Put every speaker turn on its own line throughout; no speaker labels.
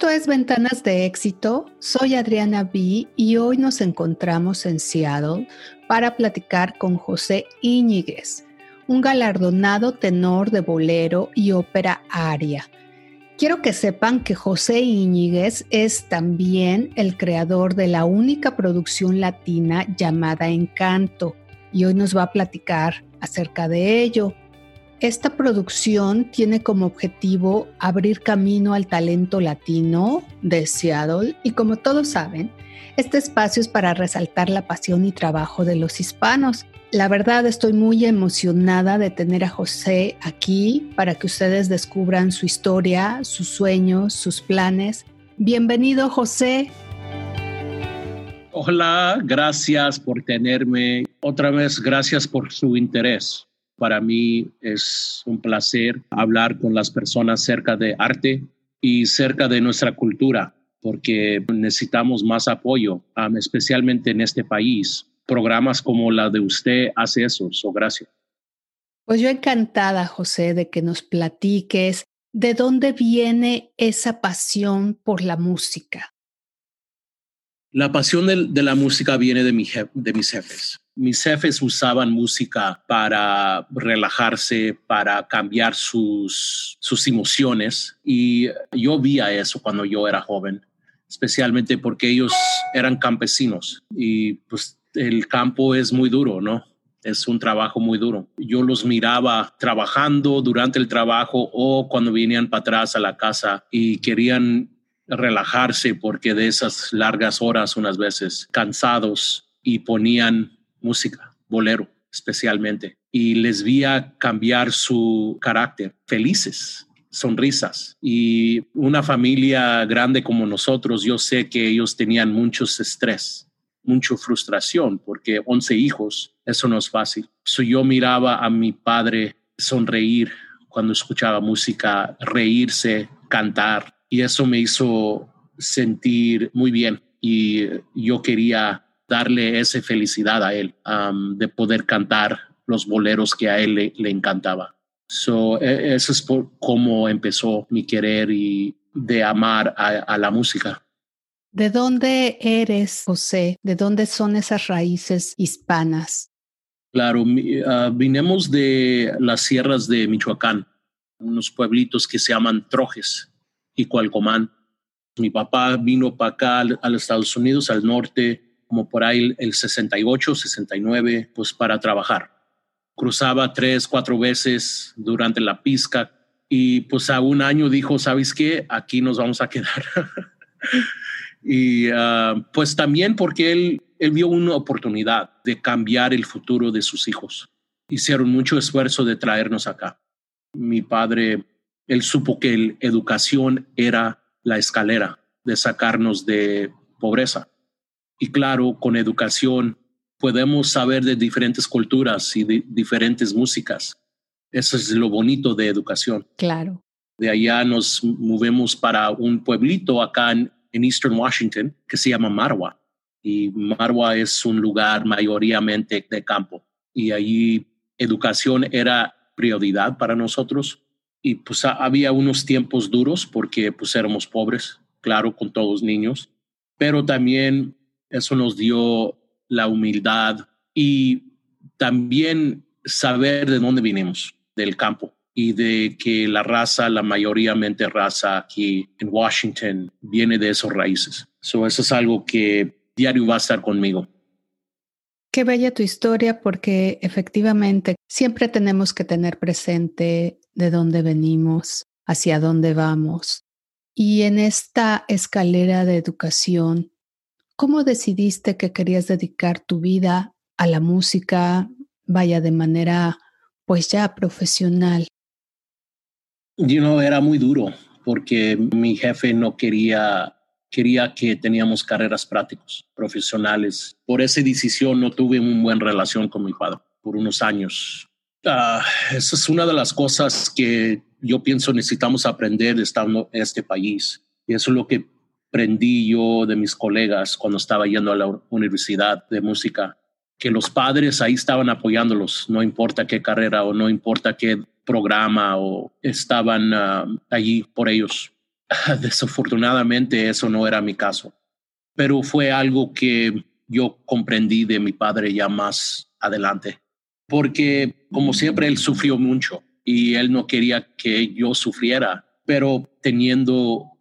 Esto es Ventanas de Éxito. Soy Adriana B y hoy nos encontramos en Seattle para platicar con José Íñiguez, un galardonado tenor de bolero y ópera aria. Quiero que sepan que José Íñiguez es también el creador de la única producción latina llamada Encanto y hoy nos va a platicar acerca de ello. Esta producción tiene como objetivo abrir camino al talento latino de Seattle y como todos saben, este espacio es para resaltar la pasión y trabajo de los hispanos. La verdad estoy muy emocionada de tener a José aquí para que ustedes descubran su historia, sus sueños, sus planes. Bienvenido José.
Hola, gracias por tenerme. Otra vez, gracias por su interés. Para mí es un placer hablar con las personas cerca de arte y cerca de nuestra cultura, porque necesitamos más apoyo, especialmente en este país. Programas como la de usted hace eso, so gracias.
Pues yo encantada, José, de que nos platiques de dónde viene esa pasión por la música.
La pasión de, la música viene de, de mis jefes mis jefes usaban música para relajarse, para cambiar sus, sus emociones y yo vi a eso cuando yo era joven, especialmente porque ellos eran campesinos y pues el campo es muy duro, ¿no? Es un trabajo muy duro. Yo los miraba trabajando durante el trabajo o cuando venían para atrás a la casa y querían relajarse porque de esas largas horas unas veces cansados y ponían música, bolero especialmente, y les vi a cambiar su carácter, felices, sonrisas. Y una familia grande como nosotros, yo sé que ellos tenían mucho estrés, mucha frustración, porque 11 hijos, eso no es fácil. yo miraba a mi padre sonreír cuando escuchaba música, reírse, cantar, y eso me hizo sentir muy bien. Y yo quería darle esa felicidad a él, de poder cantar los boleros que a él le, encantaba. So, e, eso es por cómo empezó mi querer y de amar a, la música.
¿De dónde eres, José? ¿De dónde son esas raíces hispanas?
Claro, uh, vinimos de las sierras de Michoacán, unos pueblitos que se llaman Trojes y Cualcomán. Mi papá vino para acá a los Estados Unidos, al norte, como por ahí el 68, 69, pues para trabajar. Cruzaba tres, cuatro veces durante la pizca y pues a un año dijo, ¿sabes qué? Aquí nos vamos a quedar. y ah, pues también porque él, él vio una oportunidad de cambiar el futuro de sus hijos. Hicieron mucho esfuerzo de traernos acá. Mi padre, él supo que la educación era la escalera de sacarnos de pobreza. Y claro, con educación podemos saber de diferentes culturas y de diferentes músicas. Eso es lo bonito de educación.
Claro.
De allá nos movemos para un pueblito acá en, Eastern Washington que se llama Marwa. Y Marwa es un lugar mayoritariamente de campo. Y allí educación era prioridad para nosotros. Y pues había unos tiempos duros porque pues éramos pobres, claro, con todos niños. Pero también eso nos dio la humildad y también saber de dónde vinimos, del campo y de que la raza, la mayoría mente raza aquí en Washington viene de esos raíces. eso es algo que diario va a estar conmigo.
Qué bella tu historia porque efectivamente siempre tenemos que tener presente de dónde venimos, hacia dónde vamos. Y en esta escalera de educación ¿Cómo decidiste que querías dedicar tu vida a la música, vaya de manera pues ya profesional?
You know, era muy duro porque mi jefe no quería quería que teníamos carreras prácticas, profesionales. Por esa decisión no tuve una buena relación con mi padre por unos años. Uh, esa es una de las cosas que yo pienso necesitamos aprender estando en este país. Y eso es lo que aprendí yo de mis colegas cuando estaba yendo a la universidad de música, que los padres ahí estaban apoyándolos, no importa qué carrera o no importa qué programa o estaban ah, allí por ellos. Desafortunadamente eso no era mi caso, pero fue algo que yo comprendí de mi padre ya más adelante, porque como siempre él sufrió mucho y él no quería que yo sufriera, pero teniendo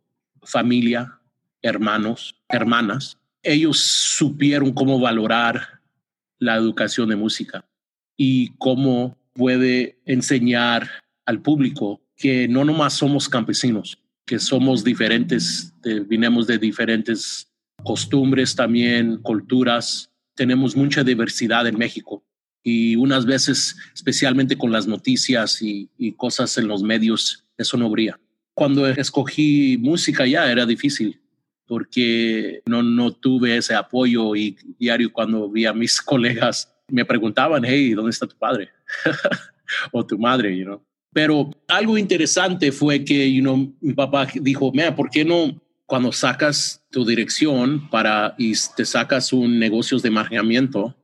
familia, hermanos, hermanas, ellos supieron cómo valorar la educación de música y cómo puede enseñar al público que no nomás somos campesinos, que somos diferentes, de, vinimos de diferentes costumbres también, culturas. Tenemos mucha diversidad en México y unas veces, especialmente con las noticias y, cosas en los medios, eso no brilla. Cuando escogí música ya era difícil porque no, no tuve ese apoyo y diario cuando vi a mis colegas me preguntaban, hey, ¿dónde está tu padre? o tu madre, you know? Pero algo interesante fue que, you mi papá dijo, mira, ¿por qué no cuando sacas tu dirección para y te sacas un negocios de manejamiento,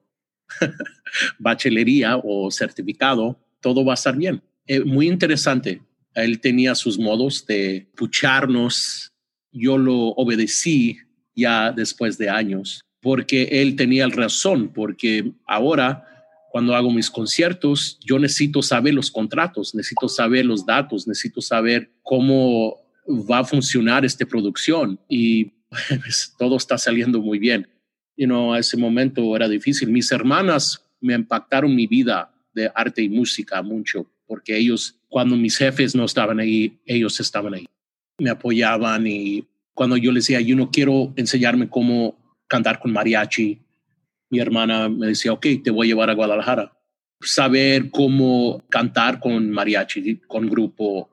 bachelería o certificado, todo va a estar bien? Eh, muy interesante. Él tenía sus modos de pucharnos yo lo obedecí ya después de años, porque él tenía razón, porque ahora cuando hago mis conciertos, yo necesito saber los contratos, necesito saber los datos, necesito saber cómo va a funcionar esta producción y pues, todo está saliendo muy bien. You know, a ese momento era difícil. Mis hermanas me impactaron mi vida de arte y música mucho, porque ellos, cuando mis jefes no estaban ahí, ellos estaban ahí me apoyaban y cuando yo les decía, yo no quiero enseñarme cómo cantar con mariachi, mi hermana me decía, ok, te voy a llevar a Guadalajara. Saber cómo cantar con mariachi, con grupo,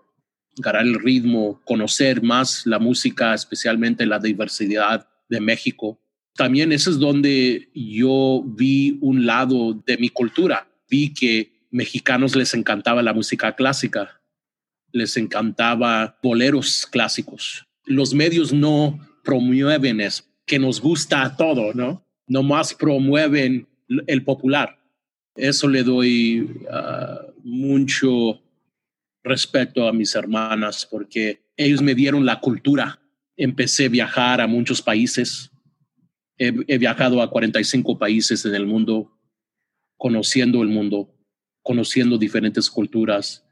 ganar el ritmo, conocer más la música, especialmente la diversidad de México. También eso es donde yo vi un lado de mi cultura. Vi que mexicanos les encantaba la música clásica les encantaba boleros clásicos. Los medios no promueven eso, que nos gusta todo, ¿no? Nomás promueven el popular. Eso le doy ah, mucho respeto a mis hermanas porque ellos me dieron la cultura. Empecé a viajar a muchos países. He, viajado a 45 países en el mundo, conociendo el mundo, conociendo diferentes culturas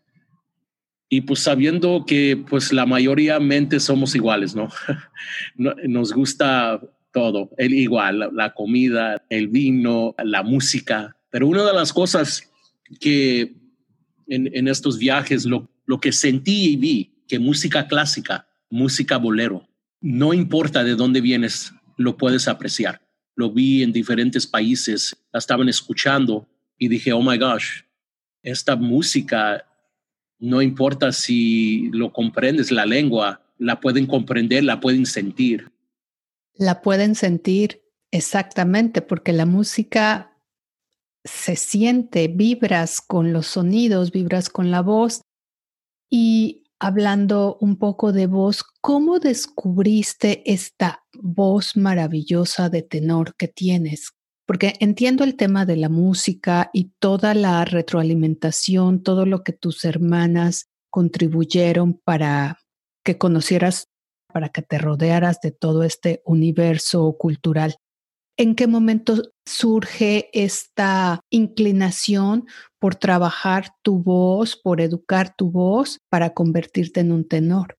y pues sabiendo que pues la mayoría mente somos iguales, ¿no? Nos gusta todo, el igual, la, comida, el vino, la música. Pero una de las cosas que en, en estos viajes lo, lo que sentí y vi, que música clásica, música bolero, no importa de dónde vienes, lo puedes apreciar. Lo vi en diferentes países, la estaban escuchando y dije, oh my gosh, esta música no importa si lo comprendes, la lengua, la pueden comprender, la pueden sentir.
La pueden sentir exactamente porque la música se siente, vibras con los sonidos, vibras con la voz. Y hablando un poco de voz, ¿cómo descubriste esta voz maravillosa de tenor que tienes? porque entiendo el tema de la música y toda la retroalimentación, todo lo que tus hermanas contribuyeron para que conocieras, para que te rodearas de todo este universo cultural. ¿En qué momento surge esta inclinación por trabajar tu voz, por educar tu voz para convertirte en un tenor?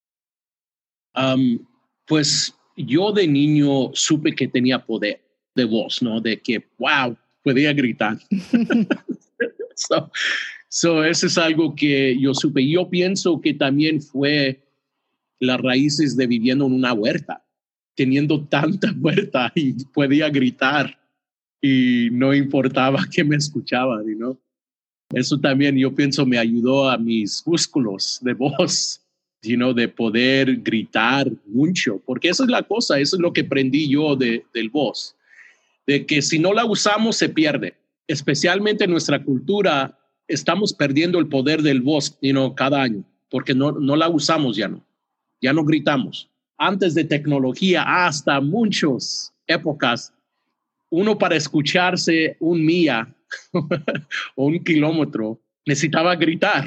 pues yo de niño supe que tenía poder de voz, ¿no? De que, wow, podía gritar. so, so, eso es algo que yo supe. Yo pienso que también fue las raíces de viviendo en una huerta, teniendo tanta huerta y podía gritar y no importaba que me escuchaban, ¿no? Eso también yo pienso me ayudó a mis músculos de voz, de poder gritar mucho, porque esa es la cosa, eso es lo que aprendí yo de, del voz de que si no la usamos se pierde. Especialmente en nuestra cultura, estamos perdiendo el poder del voz you cada año, porque no, no la usamos ya no, ya no gritamos. Antes de tecnología, hasta muchas épocas, uno para escucharse un milla o un kilómetro necesitaba gritar.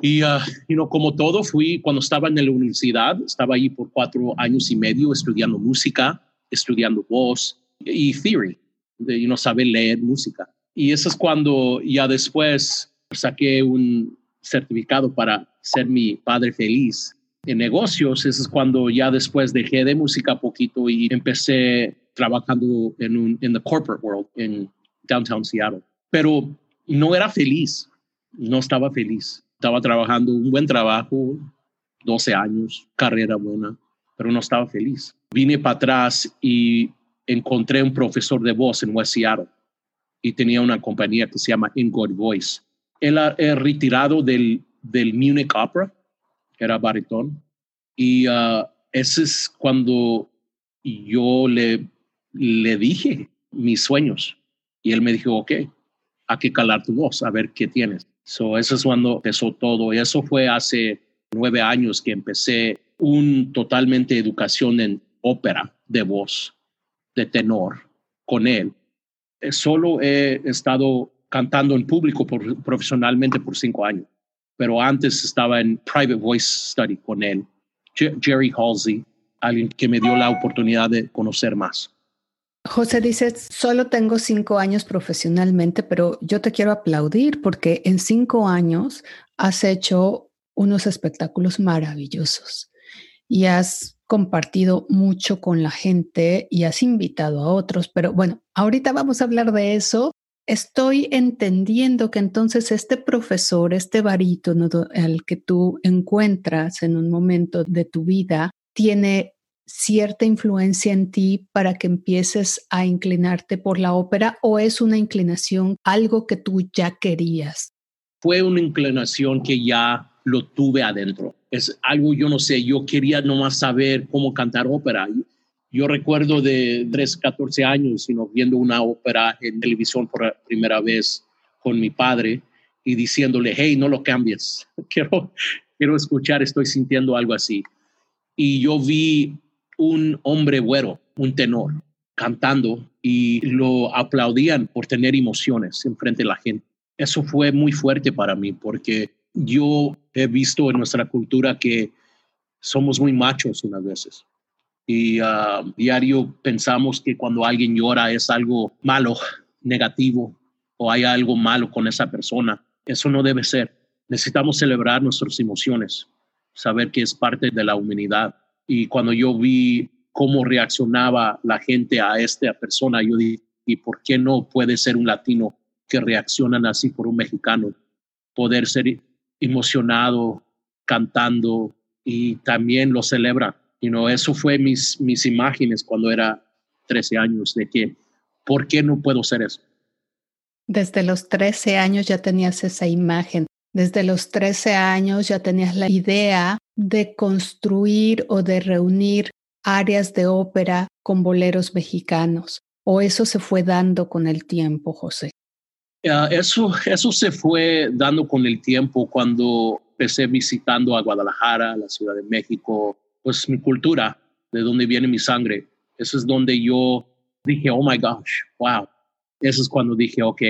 Y, uh, you como todo, fui cuando estaba en la universidad, estaba ahí por cuatro años y medio estudiando música, estudiando voz y theory, de you know, saber leer música. Y eso es cuando ya después saqué un certificado para ser mi padre feliz en negocios. Eso es cuando ya después dejé de música poquito y empecé trabajando en un the corporate world en downtown Seattle. Pero no era feliz, no estaba feliz. Estaba trabajando un buen trabajo, 12 años, carrera buena, pero no estaba feliz. Vine para atrás y encontré un profesor de voz en West Seattle y tenía una compañía que se llama In Good Voice. Él era retirado del, del Munich Opera, era baritón, y uh, ese es cuando yo le, le dije mis sueños y él me dijo, ok, hay que calar tu voz, a ver qué tienes. So, eso es cuando empezó todo. Y eso fue hace nueve años que empecé un totalmente educación en ópera de voz, de tenor, con él. Eh, solo he estado cantando en público profesionalmente por cinco años, pero antes estaba en private voice study con él. Jerry Halsey, alguien que me dio la oportunidad de conocer más.
José dice, solo tengo cinco años profesionalmente, pero yo te quiero aplaudir porque en cinco años has hecho unos espectáculos maravillosos y has compartido mucho con la gente y has invitado a otros, pero bueno, ahorita vamos a hablar de eso. Estoy entendiendo que entonces este profesor, este barítono al que tú encuentras en un momento de tu vida, tiene cierta influencia en ti para que empieces a inclinarte por la ópera o es una inclinación, algo que tú ya querías?
Fue una inclinación que ya lo tuve adentro. Es algo, yo no sé, yo quería nomás saber cómo cantar ópera. Yo recuerdo de 3, 14 años, sino viendo una ópera en televisión por primera vez con mi padre y diciéndole, hey, no lo cambies, quiero, quiero escuchar, estoy sintiendo algo así. Y yo vi un hombre güero, un tenor, cantando y lo aplaudían por tener emociones en frente de la gente. Eso fue muy fuerte para mí porque yo he visto en nuestra cultura que somos muy machos unas veces. Y uh, diario pensamos que cuando alguien llora es algo malo, negativo, o hay algo malo con esa persona. Eso no debe ser. Necesitamos celebrar nuestras emociones, saber que es parte de la humanidad y cuando yo vi cómo reaccionaba la gente a esta persona, yo dije, ¿y por qué no puede ser un latino que reaccionan así por un mexicano? Poder ser emocionado, cantando y también lo celebra. You know, eso fue mis, mis imágenes cuando era 13 años de que, ¿por qué no puedo ser eso?
Desde los 13 años ya tenías esa imagen. Desde los 13 años ya tenías la idea de construir o de reunir áreas de ópera con boleros mexicanos? ¿O eso se fue dando con el tiempo, José?
eso, eso se fue dando con el tiempo cuando empecé visitando a Guadalajara, la Ciudad de México, pues mi cultura, de donde viene mi sangre. Eso es donde yo dije, oh my gosh, wow. Eso es cuando dije, ok,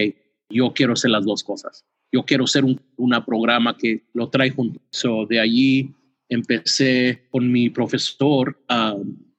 yo quiero hacer las dos cosas. Yo quiero ser un una programa que lo trae junto. So, de allí empecé con mi profesor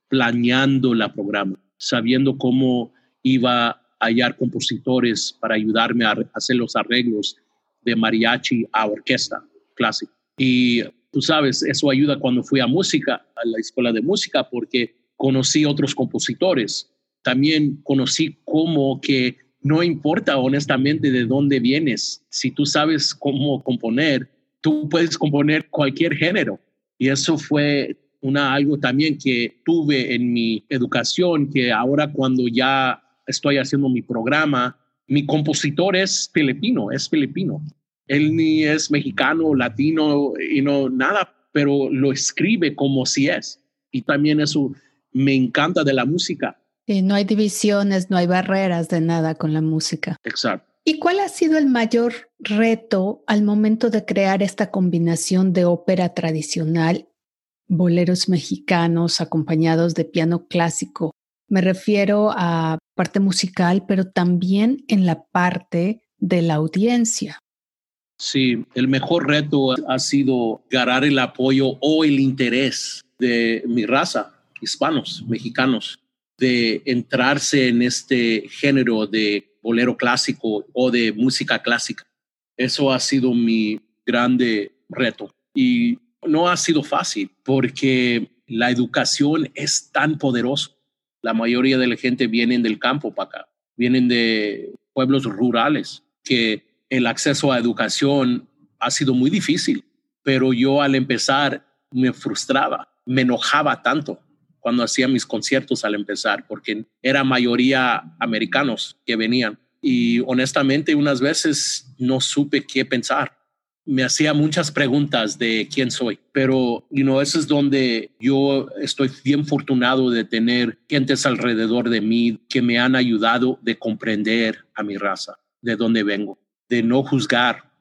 planeando la programa, sabiendo cómo iba a hallar compositores para ayudarme a hacer los arreglos de mariachi a orquesta clásica. Y tú sabes, eso ayuda cuando fui a música, a la escuela de música, porque conocí otros compositores. También conocí cómo que no importa honestamente de dónde vienes, si tú sabes cómo componer, tú puedes componer cualquier género. Y eso fue una, algo también que tuve en mi educación, que ahora cuando ya estoy haciendo mi programa, mi compositor es filipino, es filipino. Él ni es mexicano, latino y no nada, pero lo escribe como si es. Y también eso me encanta de la música.
No hay divisiones, no hay barreras de nada con la música.
Exacto.
¿Y cuál ha sido el mayor reto al momento de crear esta combinación de ópera tradicional, boleros mexicanos acompañados de piano clásico? Me refiero a parte musical, pero también en la parte de la audiencia.
Sí, el mejor reto ha sido ganar el apoyo o el interés de mi raza, hispanos, mexicanos, de entrarse en este género de bolero clásico o de música clásica. Eso ha sido mi grande reto y no ha sido fácil porque la educación es tan poderosa. La mayoría de la gente viene del campo para acá, vienen de pueblos rurales que el acceso a educación ha sido muy difícil, pero yo al empezar me frustraba, me enojaba tanto cuando hacía mis conciertos al empezar, porque era mayoría americanos que venían. Y honestamente, unas veces no supe qué pensar. Me hacía muchas preguntas de quién soy, pero you know, eso es donde yo estoy bien fortunado de tener gentes alrededor de mí que me han ayudado de comprender a mi raza, de dónde vengo, de no juzgar,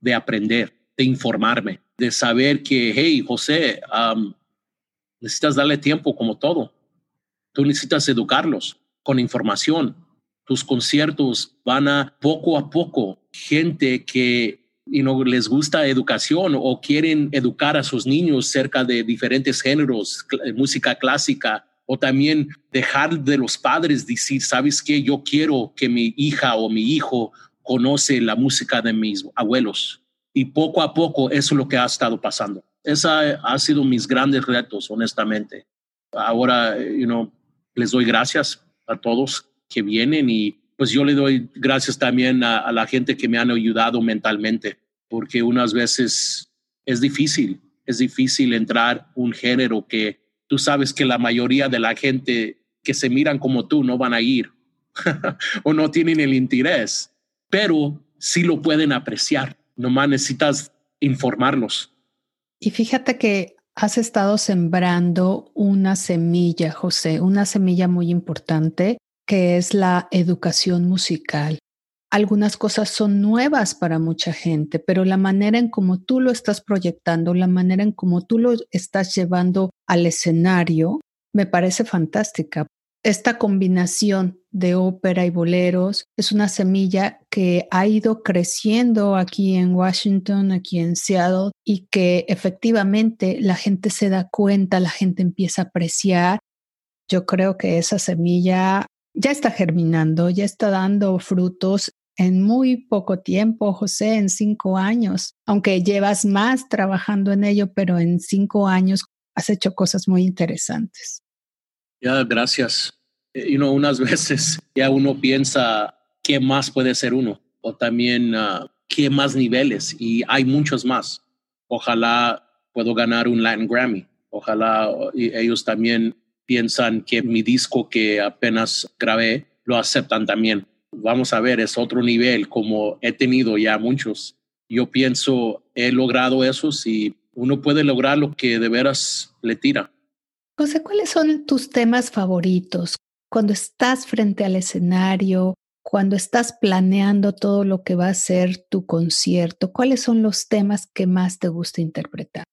de aprender, de informarme, de saber que, hey, José, necesitas darle tiempo como todo. Tú necesitas educarlos con información. Tus conciertos van a poco a poco. Gente que y no les gusta educación o quieren educar a sus niños cerca de diferentes géneros, música clásica, o también dejar de los padres decir, ¿sabes qué? Yo quiero que mi hija o mi hijo conoce la música de mis abuelos. Y poco a poco eso es lo que ha estado pasando. Esa ha sido mis grandes retos, honestamente. Ahora, you know, les doy gracias a todos que vienen y pues yo le doy gracias también a, a la gente que me han ayudado mentalmente, porque unas veces es difícil, es difícil entrar un género que tú sabes que la mayoría de la gente que se miran como tú no van a ir o no tienen el interés pero sí lo pueden apreciar. Nomás necesitas informarlos.
Y fíjate que has estado sembrando una semilla, José, una semilla muy importante que es la educación musical. Algunas cosas son nuevas para mucha gente, pero la manera en cómo tú lo estás proyectando, la manera en cómo tú lo estás llevando al escenario, me parece fantástica. Esta combinación de ópera y boleros es una semilla que ha ido creciendo aquí en Washington, aquí en Seattle, y que efectivamente la gente se da cuenta, la gente empieza a apreciar. Yo creo que esa semilla ya está germinando, ya está dando frutos en muy poco tiempo, José, en cinco años, aunque llevas más trabajando en ello, pero en cinco años has hecho cosas muy interesantes.
Ya, gracias. Y no, unas veces ya uno piensa qué más puede ser uno o también uh, qué más niveles y hay muchos más. Ojalá puedo ganar un Latin Grammy. Ojalá ellos también piensan que mi disco que apenas grabé lo aceptan también. Vamos a ver, es otro nivel como he tenido ya muchos. Yo pienso, he logrado eso y uno puede lograr lo que de veras le tira.
José, ¿cuáles son tus temas favoritos? Cuando estás frente al escenario, cuando estás planeando todo lo que va a ser tu concierto, ¿cuáles son los temas que más te gusta interpretar?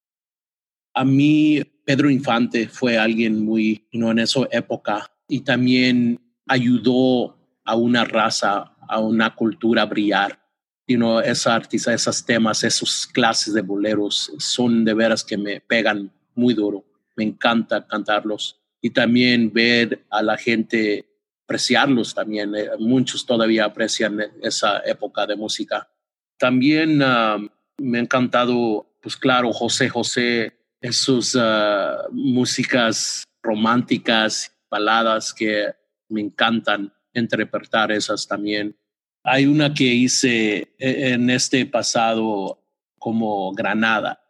A mí, Pedro Infante fue alguien muy, ¿no? en esa época y también ayudó a una raza, a una cultura a brillar. You know, esa artista, esos temas, esos clases de boleros son de veras que me pegan muy duro me encanta cantarlos y también ver a la gente apreciarlos también. Eh, muchos todavía aprecian esa época de música. También ah, me ha encantado, pues claro, José José, esas uh, músicas románticas, baladas que me encantan interpretar esas también. Hay una que hice eh, en este pasado como Granada,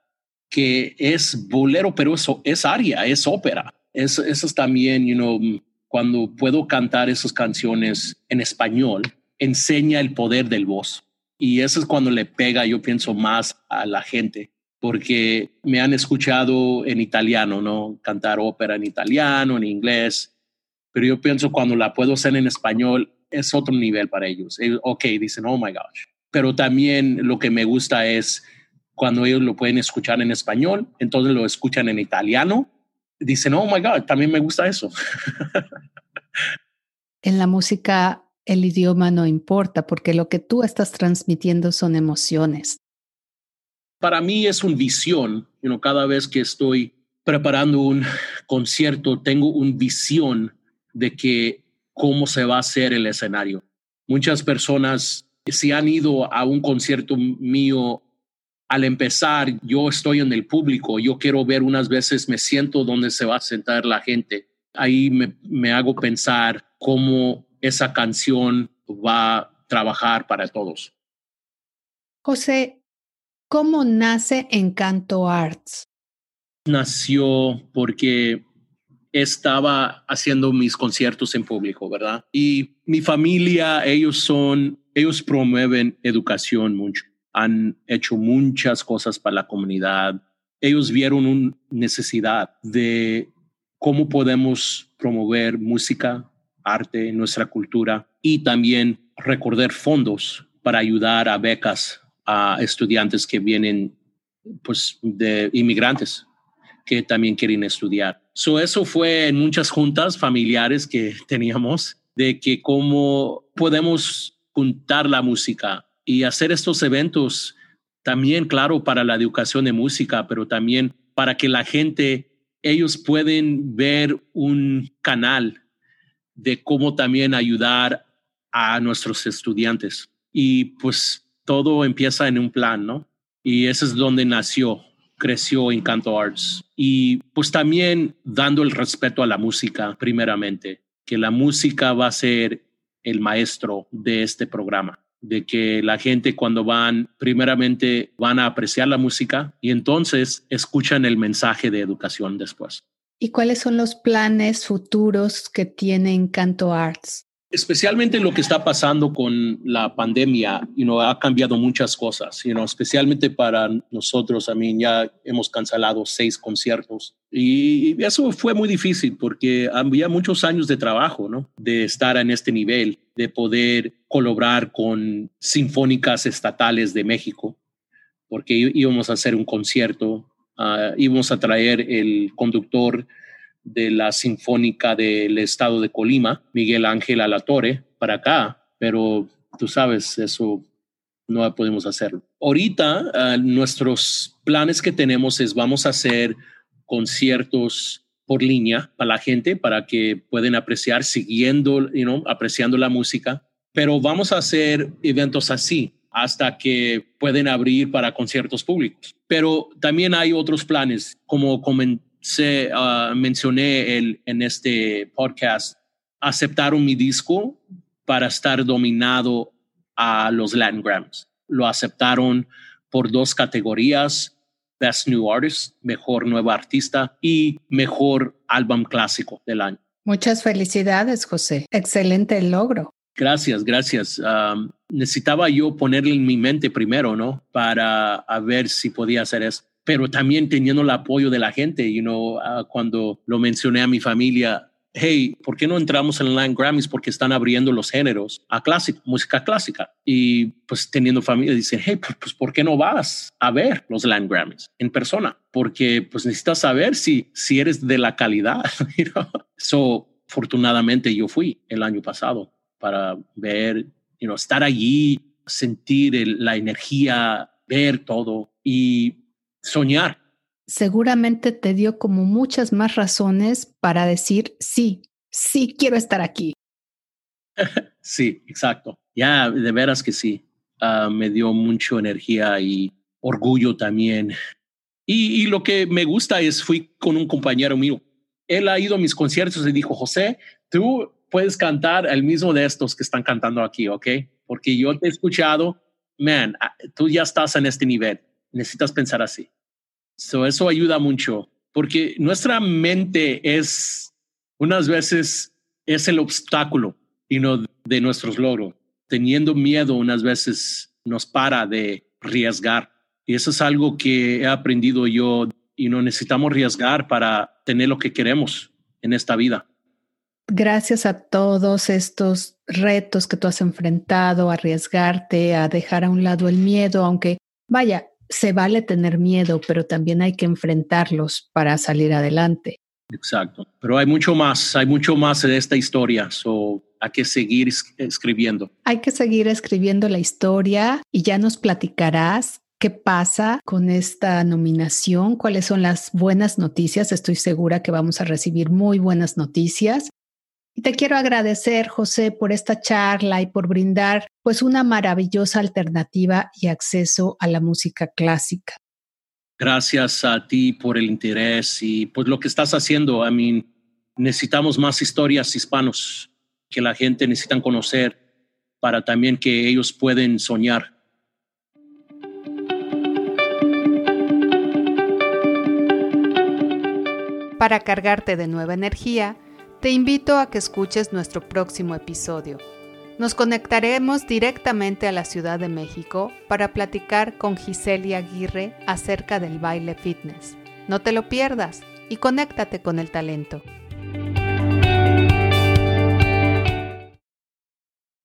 que es bolero, pero eso es aria, es ópera. Es, eso es también, you know, cuando puedo cantar esas canciones en español, enseña el poder del voz. Y eso es cuando le pega, yo pienso, más a la gente, porque me han escuchado en italiano, ¿no? Cantar ópera en italiano, en inglés, pero yo pienso cuando la puedo hacer en español, es otro nivel para ellos. ok, dicen, oh my gosh. Pero también lo que me gusta es cuando ellos lo pueden escuchar en español, entonces lo escuchan en italiano, dicen, oh my God, también me gusta eso.
en la música el idioma no importa porque lo que tú estás transmitiendo son emociones.
para mí es una visión. You cada vez que estoy preparando un concierto, tengo una visión de que cómo se va a hacer el escenario. Muchas personas, si han ido a un concierto mío, al empezar, yo estoy en el público, yo quiero ver unas veces, me siento donde se va a sentar la gente. Ahí me, me hago pensar cómo esa canción va a trabajar para todos.
José, ¿cómo nace Encanto Arts?
Nació porque estaba haciendo mis conciertos en público, ¿verdad? Y mi familia, ellos son, ellos promueven educación mucho. Han hecho muchas cosas para la comunidad. Ellos vieron una necesidad de cómo podemos promover música, arte, nuestra cultura y también recordar fondos para ayudar a becas a estudiantes que vienen pues de inmigrantes que también quieren estudiar. So, eso fue en muchas juntas familiares que teníamos de que cómo podemos juntar la música y hacer estos eventos también, claro, para la educación de música, pero también para que la gente, ellos pueden ver un canal de cómo también ayudar a nuestros estudiantes. Y pues todo empieza en un plan, ¿no? Y ese es donde nació, creció Encanto Arts. Y pues también dando el respeto a la música, primeramente, que la música va a ser el maestro de este programa de que la gente cuando van, primeramente van a apreciar la música y entonces escuchan el mensaje de educación después.
¿Y cuáles son los planes futuros que tiene Encanto Arts?
Especialmente lo que está pasando con la pandemia, you know, ha cambiado muchas cosas, you know, especialmente para nosotros, a mí ya hemos cancelado seis conciertos y eso fue muy difícil porque había muchos años de trabajo, ¿no? De estar en este nivel, de poder colaborar con sinfónicas estatales de México, porque íbamos a hacer un concierto, uh, íbamos a traer el conductor de la Sinfónica del Estado de Colima, Miguel Ángel Alatore, para acá, pero tú sabes, eso no podemos hacerlo. Ahorita ah, nuestros planes que tenemos es vamos a hacer conciertos por línea para la gente, para que puedan apreciar siguiendo, you know, apreciando la música, pero vamos a hacer eventos así hasta que pueden abrir para conciertos públicos. Pero también hay otros planes, como comenté se ah, mencioné el, en este podcast, aceptaron mi disco para estar dominado a los Latin Grams. Lo aceptaron por dos categorías, Best New Artist, Mejor Nueva Artista y Mejor Álbum Clásico del año.
Muchas felicidades, José. Excelente logro.
Gracias, gracias. necesitaba yo ponerle en mi mente primero, ¿no? Para ver si podía hacer eso pero también teniendo el apoyo de la gente, you know, uh, cuando lo mencioné a mi familia, hey, ¿por qué no entramos en el Land Grammys? Porque están abriendo los géneros a clásico, música clásica. Y pues teniendo familia, dicen, hey, pues, pues ¿por qué no vas a ver los Land Grammys en persona? Porque pues necesitas saber si, si eres de la calidad. You know? So, afortunadamente yo fui el año pasado para ver, you know, estar allí, sentir la energía, ver todo. Y soñar.
Seguramente te dio como muchas más razones para decir, sí, sí quiero estar aquí.
sí, exacto. Ya, de veras que sí. Ah, me dio mucha energía y orgullo también. Y, y, lo que me gusta es, fui con un compañero mío. Él ha ido a mis conciertos y dijo, José, tú puedes cantar el mismo de estos que están cantando aquí, ¿ok? Porque yo te he escuchado, man, ah, tú ya estás en este nivel necesitas pensar así. So, eso ayuda mucho porque nuestra mente es unas veces es el obstáculo y no de nuestros logros. Teniendo miedo unas veces nos para de arriesgar. Y eso es algo que he aprendido yo y no necesitamos arriesgar para tener lo que queremos en esta vida.
Gracias a todos estos retos que tú has enfrentado, arriesgarte, a dejar a un lado el miedo, aunque vaya, se vale tener miedo, pero también hay que enfrentarlos para salir adelante.
Exacto. Pero hay mucho más, hay mucho más de esta historia. So, hay que seguir escribiendo.
Hay que seguir escribiendo la historia y ya nos platicarás qué pasa con esta nominación, cuáles son las buenas noticias. Estoy segura que vamos a recibir muy buenas noticias. Y te quiero agradecer, José, por esta charla y por brindar pues una maravillosa alternativa y acceso a la música clásica.
Gracias a ti por el interés y pues lo que estás haciendo. I mean, necesitamos más historias hispanos que la gente necesita conocer para también que ellos pueden soñar.
Para cargarte de nueva energía, te invito a que escuches nuestro próximo episodio. Nos conectaremos directamente a la Ciudad de México para platicar con Giselia Aguirre acerca del baile fitness. No te lo pierdas y conéctate con el talento.